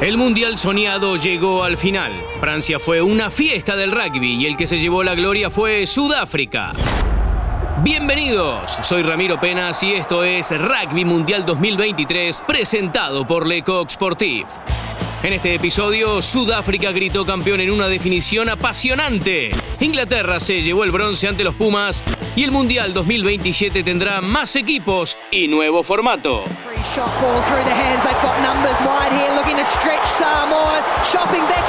El Mundial soñado llegó al final. Francia fue una fiesta del rugby y el que se llevó la gloria fue Sudáfrica. Bienvenidos, soy Ramiro Penas y esto es Rugby Mundial 2023 presentado por Lecoq Sportif. En este episodio, Sudáfrica gritó campeón en una definición apasionante. Inglaterra se llevó el bronce ante los Pumas y el Mundial 2027 tendrá más equipos y nuevo formato. Shot ball through the hands. They've got numbers wide here, looking to stretch Samoa. Shopping back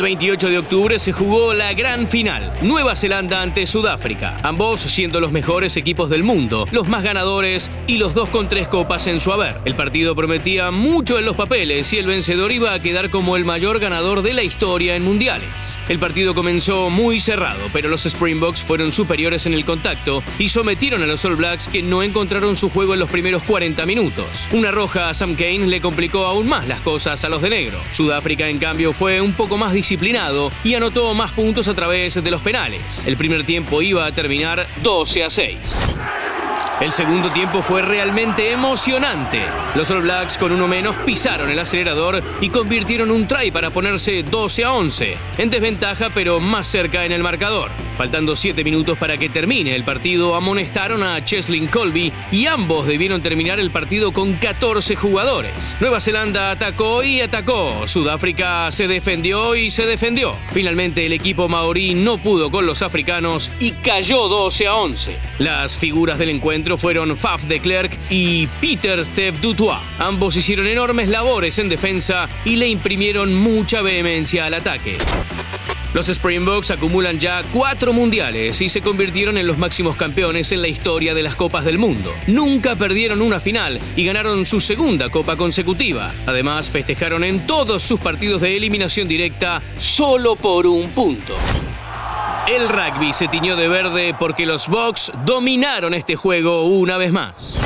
El 28 de octubre se jugó la gran final, Nueva Zelanda ante Sudáfrica, ambos siendo los mejores equipos del mundo, los más ganadores y los dos con tres copas en su haber. El partido prometía mucho en los papeles y el vencedor iba a quedar como el mayor ganador de la historia en mundiales. El partido comenzó muy cerrado, pero los Springboks fueron superiores en el contacto y sometieron a los All Blacks que no encontraron su juego en los primeros 40 minutos. Una roja a Sam Kane le complicó aún más las cosas a los de negro. Sudáfrica, en cambio, fue un poco más y anotó más puntos a través de los penales. El primer tiempo iba a terminar 12 a 6. El segundo tiempo fue realmente emocionante. Los All Blacks con uno menos pisaron el acelerador y convirtieron un try para ponerse 12 a 11, en desventaja pero más cerca en el marcador. Faltando 7 minutos para que termine el partido, amonestaron a Cheslin Colby y ambos debieron terminar el partido con 14 jugadores. Nueva Zelanda atacó y atacó. Sudáfrica se defendió y se defendió. Finalmente el equipo maorí no pudo con los africanos y cayó 12 a 11. Las figuras del encuentro fueron Faf de Klerk y Peter Steve Dutois. Ambos hicieron enormes labores en defensa y le imprimieron mucha vehemencia al ataque. Los Springboks acumulan ya cuatro mundiales y se convirtieron en los máximos campeones en la historia de las Copas del Mundo. Nunca perdieron una final y ganaron su segunda Copa consecutiva. Además, festejaron en todos sus partidos de eliminación directa solo por un punto. El rugby se tiñó de verde porque los Bucks dominaron este juego una vez más.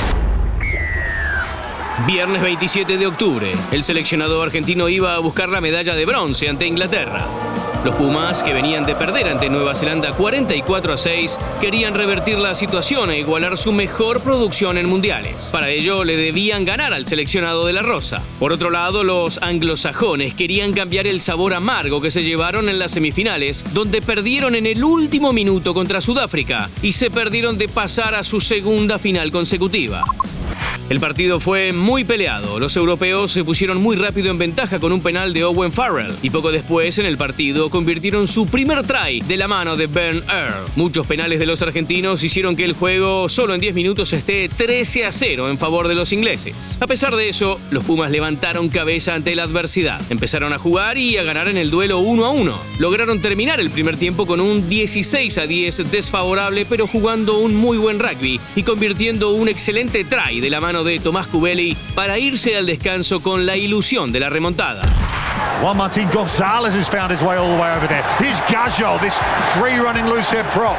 Viernes 27 de octubre, el seleccionado argentino iba a buscar la medalla de bronce ante Inglaterra. Los Pumas, que venían de perder ante Nueva Zelanda 44 a 6, querían revertir la situación e igualar su mejor producción en mundiales. Para ello le debían ganar al seleccionado de la Rosa. Por otro lado, los anglosajones querían cambiar el sabor amargo que se llevaron en las semifinales, donde perdieron en el último minuto contra Sudáfrica y se perdieron de pasar a su segunda final consecutiva. El partido fue muy peleado. Los europeos se pusieron muy rápido en ventaja con un penal de Owen Farrell y poco después en el partido convirtieron su primer try de la mano de Ben Earl. Muchos penales de los argentinos hicieron que el juego solo en 10 minutos esté 13 a 0 en favor de los ingleses. A pesar de eso, los Pumas levantaron cabeza ante la adversidad. Empezaron a jugar y a ganar en el duelo 1 a 1. Lograron terminar el primer tiempo con un 16 a 10 desfavorable, pero jugando un muy buen rugby y convirtiendo un excelente try de la mano de Tomás Cubelli para irse al descanso con la ilusión de la remontada. Juan Martín González has found his way all the way over there. Here's Gajo, this free running loose head prop.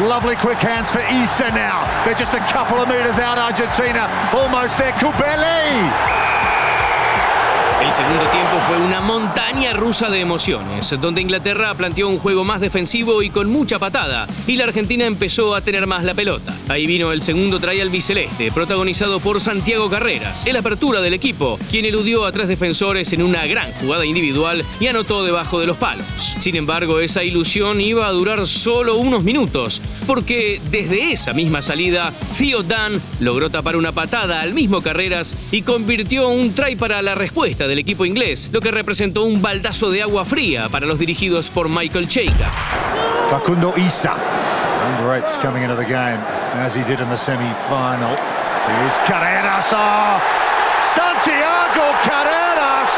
Lovely quick hands for Isa now. They're just a couple of meters out, Argentina. Almost there. Cubelli! El segundo tiempo fue una montaña rusa de emociones, donde Inglaterra planteó un juego más defensivo y con mucha patada, y la Argentina empezó a tener más la pelota. Ahí vino el segundo try al biceleste, protagonizado por Santiago Carreras, el apertura del equipo, quien eludió a tres defensores en una gran jugada individual y anotó debajo de los palos. Sin embargo, esa ilusión iba a durar solo unos minutos, porque desde esa misma salida, Theo Dan logró tapar una patada al mismo Carreras y convirtió un try para la respuesta del equipo inglés, lo que representó un baldazo de agua fría para los dirigidos por Michael Cheika. Facundo Isa. Number eight's coming into the game as he did in the semi-final. Here's Carreras. Oh, Santiago Carreras.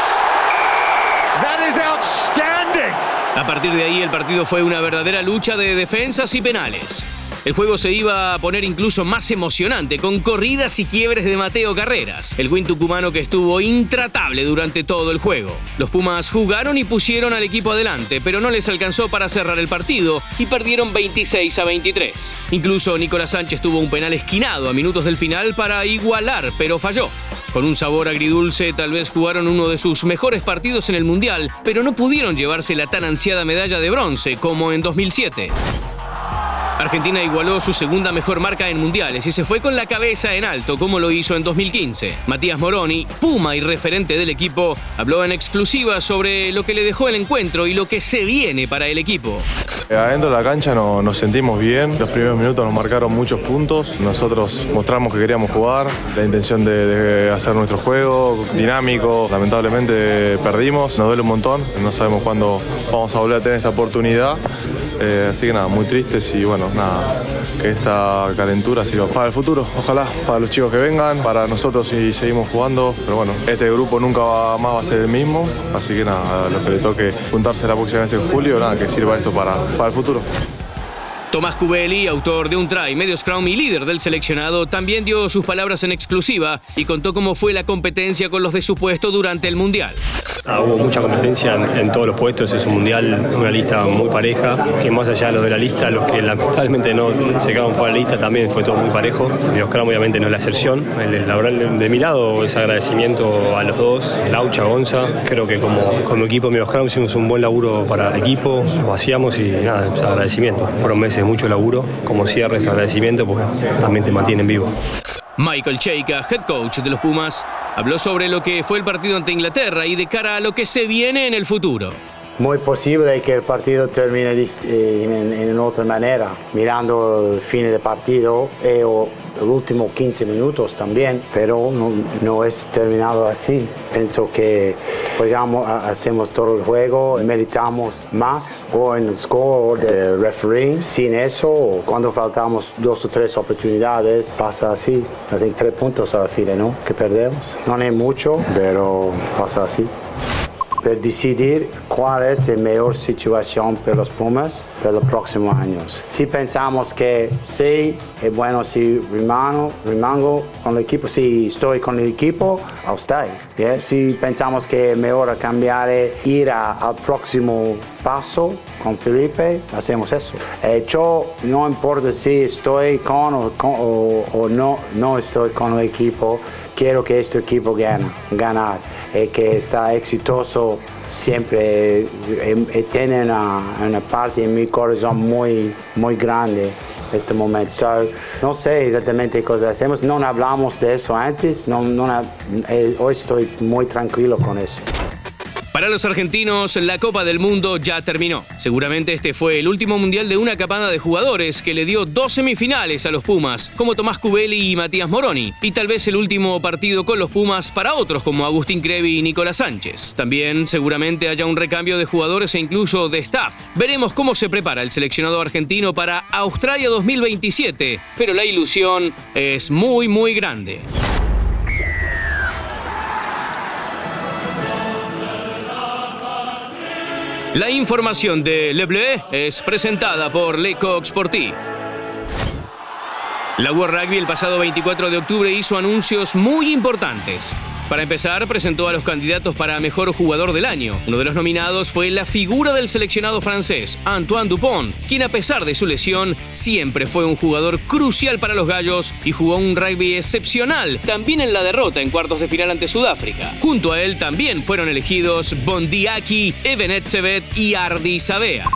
That is outstanding. A partir de ahí el partido fue una verdadera lucha de defensas y penales. El juego se iba a poner incluso más emocionante, con corridas y quiebres de Mateo Carreras, el win tucumano que estuvo intratable durante todo el juego. Los Pumas jugaron y pusieron al equipo adelante, pero no les alcanzó para cerrar el partido y perdieron 26 a 23. Incluso Nicolás Sánchez tuvo un penal esquinado a minutos del final para igualar, pero falló. Con un sabor agridulce, tal vez jugaron uno de sus mejores partidos en el Mundial, pero no pudieron llevarse la tan ansiada medalla de bronce como en 2007. Argentina igualó su segunda mejor marca en mundiales y se fue con la cabeza en alto como lo hizo en 2015. Matías Moroni, Puma y referente del equipo, habló en exclusiva sobre lo que le dejó el encuentro y lo que se viene para el equipo. Eh, adentro de la cancha nos sentimos bien, los primeros minutos nos marcaron muchos puntos, nosotros mostramos que queríamos jugar, la intención de, hacer nuestro juego dinámico, lamentablemente perdimos, nos duele un montón, no sabemos cuándo vamos a volver a tener esta oportunidad, eh, así que nada, muy tristes y bueno, nada, que esta calentura sirva para el futuro, ojalá, para los chicos que vengan, para nosotros si seguimos jugando, pero bueno, este grupo nunca más va a ser el mismo, así que nada, lo que le toque juntarse la próxima vez en julio, nada, que sirva esto para, para el futuro. Tomás Cubelli, autor de un try, medio scrum y líder del seleccionado, también dio sus palabras en exclusiva y contó cómo fue la competencia con los de su puesto durante el Mundial. Ah, hubo mucha competencia en, todos los puestos, es un mundial, una lista muy pareja, que más allá de los de la lista, los que lamentablemente no se quedaron fuera de la lista también fue todo muy parejo. Scrum obviamente no es la excepción. El laboral de mi lado es agradecimiento a los dos, Laucha, Gonza. Creo que como, como equipo Scrum hicimos un buen laburo para equipo, nos vaciamos y nada, agradecimiento. Fueron meses de mucho laburo, como cierre agradecimiento porque también te mantienen vivo. Michael Cheika, head coach de los Pumas, habló sobre lo que fue el partido ante Inglaterra y de cara a lo que se viene en el futuro. Muy posible que el partido termine eh, en, otra manera, mirando el fin del partido eh, o los últimos 15 minutos también, pero no, es terminado así. Pienso que jugamos, hacemos todo el juego, meditamos más o en el score del referee. Sin eso, cuando faltamos dos o tres oportunidades, pasa así. Hay tres puntos a la fila, ¿no? Que perdemos. No es mucho, pero pasa así per decidir cuál es la mejor situación para los Pumas para los próximos años. Si pensamos que sí, es bueno si rimano, rimango con el equipo, si estoy con el equipo, I'll stay. Si pensamos que es mejor cambiar, ir al próximo paso con Felipe, hacemos eso. Eh, yo no importa si estoy con o, no, no estoy con el equipo, quiero que este equipo gane, ganar, eh, que está exitoso siempre, eh, tiene una, parte en mi corazón muy, muy grande este momento. no sé exactamente qué hacemos, no hablamos de eso antes, no, no, hoy estoy muy tranquilo con eso. Para los argentinos, la Copa del Mundo ya terminó. Seguramente este fue el último mundial de una capada de jugadores que le dio dos semifinales a los Pumas, como Tomás Cubelli y Matías Moroni, y tal vez el último partido con los Pumas para otros como Agustín Crevi y Nicolás Sánchez. También seguramente haya un recambio de jugadores e incluso de staff. Veremos cómo se prepara el seleccionado argentino para Australia 2027, pero la ilusión es muy muy grande. La información de Le Bleu es presentada por Le Coq Sportif. La World Rugby el pasado 24 de octubre hizo anuncios muy importantes. Para empezar, presentó a los candidatos para Mejor Jugador del Año. Uno de los nominados fue la figura del seleccionado francés, Antoine Dupont, quien a pesar de su lesión, siempre fue un jugador crucial para los gallos y jugó un rugby excepcional, también en la derrota en cuartos de final ante Sudáfrica. Junto a él también fueron elegidos Bondiaki, Eben Etzebet y Ardi Sabea.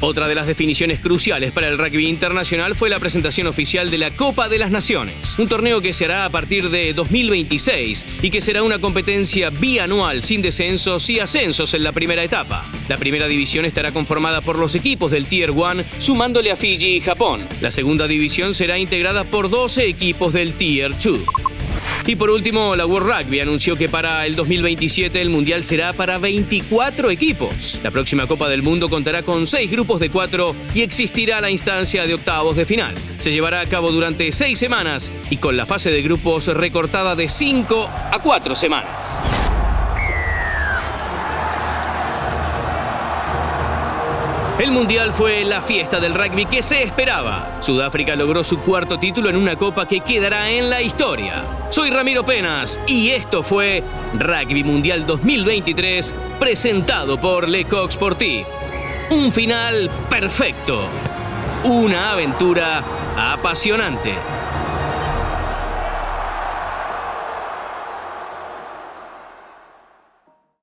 Otra de las definiciones cruciales para el rugby internacional fue la presentación oficial de la Copa de las Naciones, un torneo que se hará a partir de 2026 y que será una competencia bianual sin descensos y ascensos en la primera etapa. La primera división estará conformada por los equipos del Tier 1, sumándole a Fiji y Japón. La segunda división será integrada por 12 equipos del Tier 2. Y por último, la World Rugby anunció que para el 2027 el Mundial será para 24 equipos. La próxima Copa del Mundo contará con 6 grupos de 4 y existirá la instancia de octavos de final. Se llevará a cabo durante 6 semanas y con la fase de grupos recortada de 5 a 4 semanas. El Mundial fue la fiesta del rugby que se esperaba. Sudáfrica logró su cuarto título en una copa que quedará en la historia. Soy Ramiro Penas y esto fue Rugby Mundial 2023 presentado por Le Coq Sportif. Un final perfecto. Una aventura apasionante.